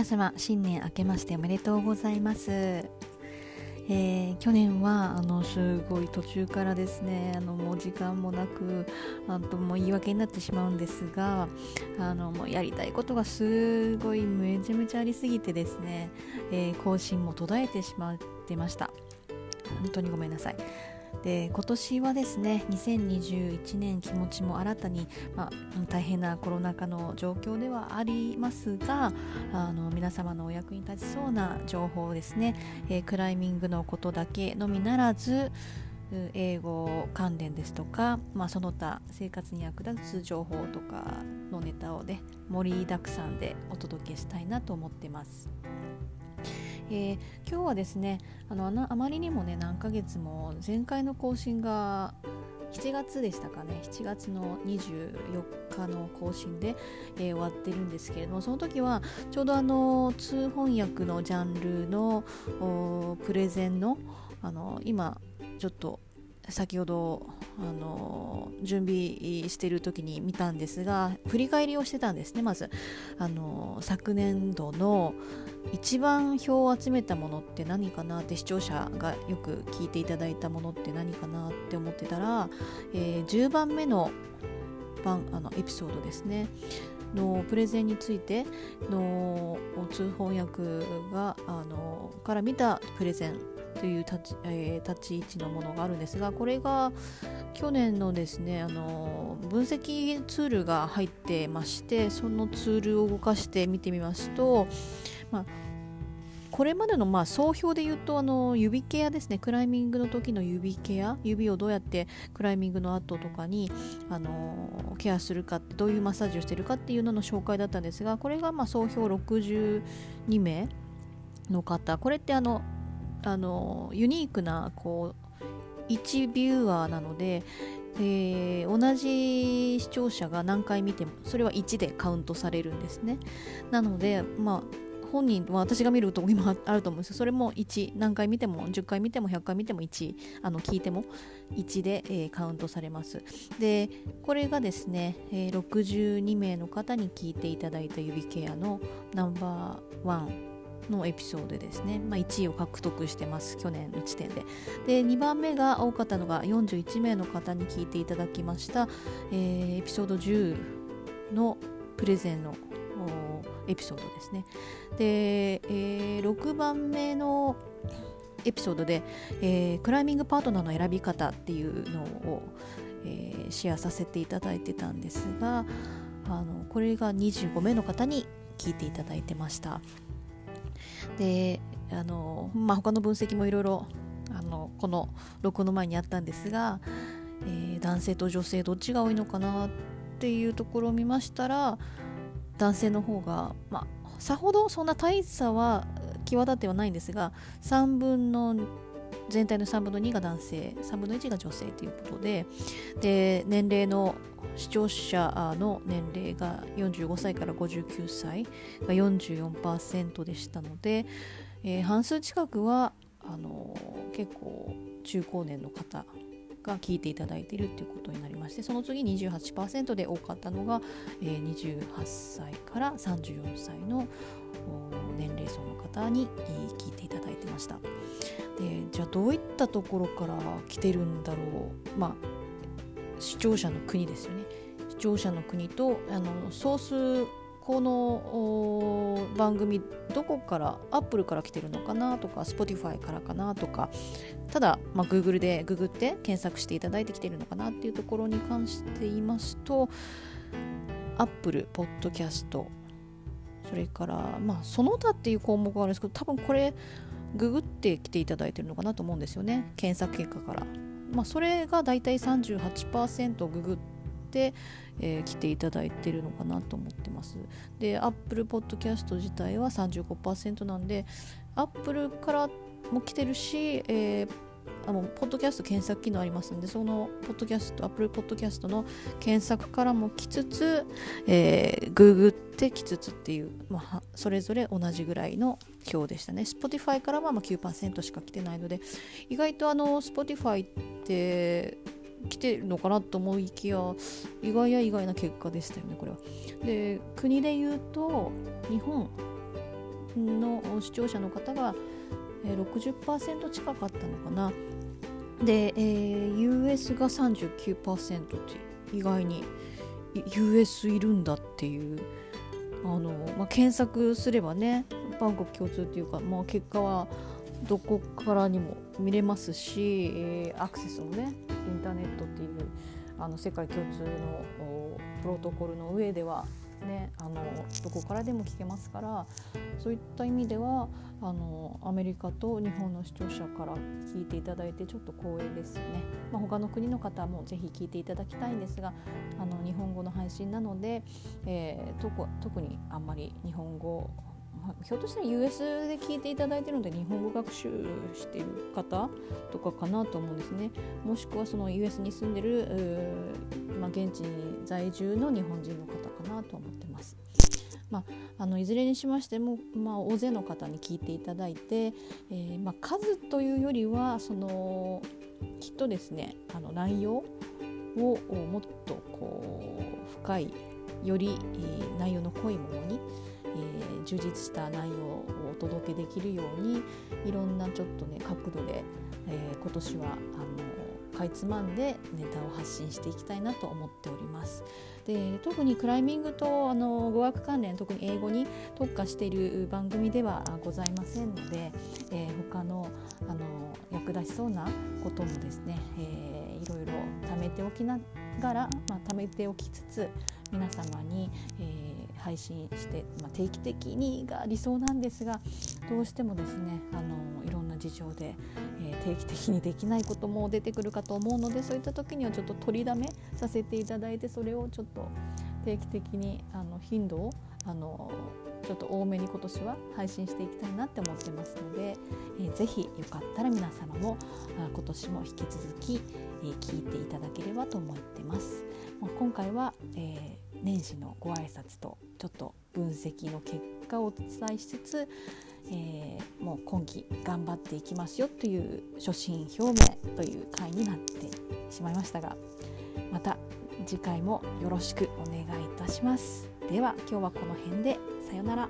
皆様新年明けましておめでとうございます、えー、去年はあのすごい途中からですねあのもう時間もなくあともう言い訳になってしまうんですがあのもうやりたいことがすごいめちゃめちゃありすぎてですね、えー、更新も途絶えてしまってました。本当にごめんなさい。で今年はですね2021年気持ちも新たに、まあ、大変なコロナ禍の状況ではありますがあの皆様のお役に立ちそうな情報ですね、えー、クライミングのことだけのみならず英語関連ですとか、まあ、その他生活に役立つ情報とかのネタをね盛りだくさんでお届けしたいなと思ってます。えー、今日はですねあのあまりにもね何ヶ月も前回の更新が7月でしたかね7月の24日の更新で、えー、終わってるんですけれどもその時はちょうどあの通翻訳のジャンルのプレゼンのあの今ちょっと先ほどあの準備している時に見たんですが振り返りをしてたんですね。まずあの昨年度の一番票を集めたものって何かなって視聴者がよく聞いていただいたものって何かなって思ってたら、えー、10番目の番あのエピソードですね。のプレゼンについての通翻訳があのから見たプレゼンという立ち,、えー、立ち位置のものがあるんですがこれが去年のですねあの分析ツールが入ってましてそのツールを動かして見てみますと、まあ、これまでのまあ総評で言うとあの指ケアですねクライミングの時の指ケア指をどうやってクライミングの後とかにあのケアするかどういうマッサージをしているかっていうのの紹介だったんですがこれがまあ総評62名の方。これってあのあのユニークなこう1ビューアーなので、えー、同じ視聴者が何回見てもそれは1でカウントされるんですね。なのでまあ本人は私が見ると今 あると思うんですよ。それも1何回見ても10回見ても100回見ても1あの聞いても1で、えー、カウントされます。でこれがですね、えー、62名の方に聞いていただいた指ケアのナンバーワンのエピソードですね、まあ、1位を獲得してます。去年の時点で。で2番目が多かったのが41名の方に聞いていただきました、えー、エピソード10のプレゼンのエピソードですね。で、えー、6番目のエピソードで、えー、クライミングパートナーの選び方っていうのを、えー、シェアさせていただいてたんですがあのこれが25名の方に聞いていただいてました。であの、まあ、他の分析もいろいろあのこの録音の前にあったんですが、えー、男性と女性どっちが多いのかなっていうところを見ましたら男性の方が、まあ、さほどそんな大差は際立ってはないんですが3分の全体の3分の2が男性3分の1が女性ということでで年齢の視聴者の年齢が45歳から59歳が44%でしたので、えー、半数近くはあのー、結構中高年の方が聞いていただいているということになりましてその次28%で多かったのが、えー、28歳から34歳の年齢層の方に聞いていただいてました。でじゃあどういったところから来てるんだろう。まあ視聴者の国ですよね。視聴者の国とあのソースこの番組どこからアップルから来てるのかなとか Spotify からかなとかただ、まあ、Google でググって検索していただいてきてるのかなっていうところに関して言いますと Apple Podcast それから、まあ、その他っていう項目があるんですけど多分これググってきていただいてるのかなと思うんですよね。検索結果から。まあ、それがだいたい38%ググって、えー、来ていただいてるのかなと思ってます。で Apple Podcast 自体は35%なんで Apple からも来てるし、えーあのポッドキャスト検索機能ありますのでそのポッドキャストアップルポッドキャストの検索からも来つつ、えー、ググってきつつっていう、まあ、それぞれ同じぐらいの表でしたね。Spotify からはまあ9%しか来てないので意外とあの Spotify って来てるのかなと思いきや意外や意外な結果でしたよねこれは。で国で言うと日本の視聴者の方が60%近かったのかな。で、えー、US が39%って意外に US いるんだっていう。あの、まあ、検索すればねバンコク共通っていうか、まあ、結果はどこからにも見れますし、えー、アクセスもねインターネットっていうあの世界共通のプロトコルの上ではね、あのどこからでも聞けますからそういった意味ではあのアメリカと日本の視聴者から聞いていただいてちょっと光栄ですよね、まあ、他の国の方もぜひ聞いていただきたいんですがあの日本語の配信なので、えー、特にあんまり日本語ひょっとしたら US で聞いていただいているので日本語学習している方とかかなと思うんですねもしくはその US に住んでる、まあ、現地に在住の日本人の方かなと思ってます。まあ、あのいずれにしましても、まあ、大勢の方に聞いていただいて、えー、まあ、数というよりはそのきっとですねあの内容をもっとこう深いより、内容の濃いものにえー、充実した内容をお届けできるようにいろんなちょっとね角度で、えー、今年はあのかいつまんでネタを発信していきたいなと思っております。で特にクライミングとあの語学関連特に英語に特化している番組ではございませんので、えー、他のあの役立ちそうなこともですね、えー、いろいろ貯めておきながら、まあ、貯めておきつつ皆様に、えー、配信して、まあ、定期的にが理想なんですがどうしてもですねあのいろんな事情で、えー、定期的にできないことも出てくるかと思うのでそういった時にはちょっと取りだめさせていただいてそれをちょっと定期的にあの頻度をあのちょっと多めに今年は配信していきたいなって思ってますので、えー、ぜひよかったら皆様もあ今年も引き続き、えー、聞いていただければと思ってます。まあ、今回は、えー、年始のご挨拶とちょっと分析の結果をお伝えしつつ、えー、もう今期頑張っていきますよという初心表明という回になってしまいましたがまた次回もよろしくお願いいたします。では今日はこの辺でさようなら。